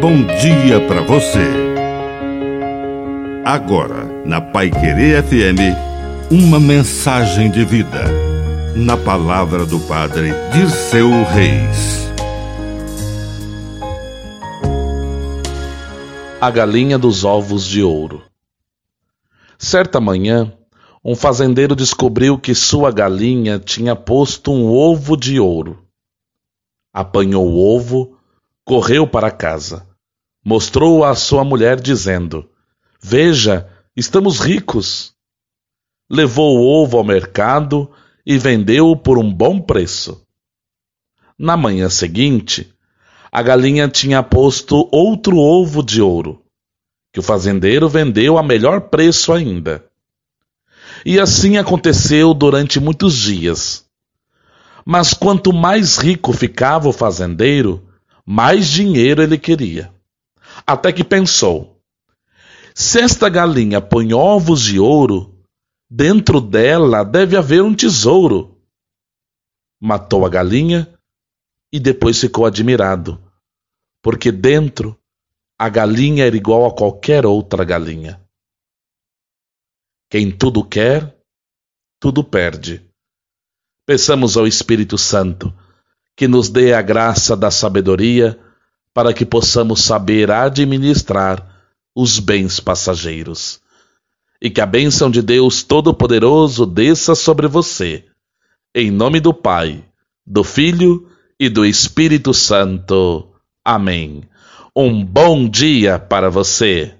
bom dia para você. Agora, na Pai Querer FM, uma mensagem de vida. Na palavra do Padre Dirceu Reis. A galinha dos ovos de ouro. Certa manhã, um fazendeiro descobriu que sua galinha tinha posto um ovo de ouro. Apanhou o ovo, correu para casa mostrou-o à sua mulher, dizendo: Veja, estamos ricos. Levou o ovo ao mercado e vendeu-o por um bom preço. Na manhã seguinte, a galinha tinha posto outro ovo de ouro, que o fazendeiro vendeu a melhor preço ainda. E assim aconteceu durante muitos dias. Mas quanto mais rico ficava o fazendeiro, mais dinheiro ele queria até que pensou: se esta galinha põe ovos de ouro, dentro dela deve haver um tesouro. Matou a galinha e depois ficou admirado, porque dentro a galinha era igual a qualquer outra galinha. Quem tudo quer, tudo perde. Peçamos ao Espírito Santo que nos dê a graça da sabedoria para que possamos saber administrar os bens passageiros. E que a bênção de Deus Todo-Poderoso desça sobre você. Em nome do Pai, do Filho e do Espírito Santo. Amém. Um bom dia para você.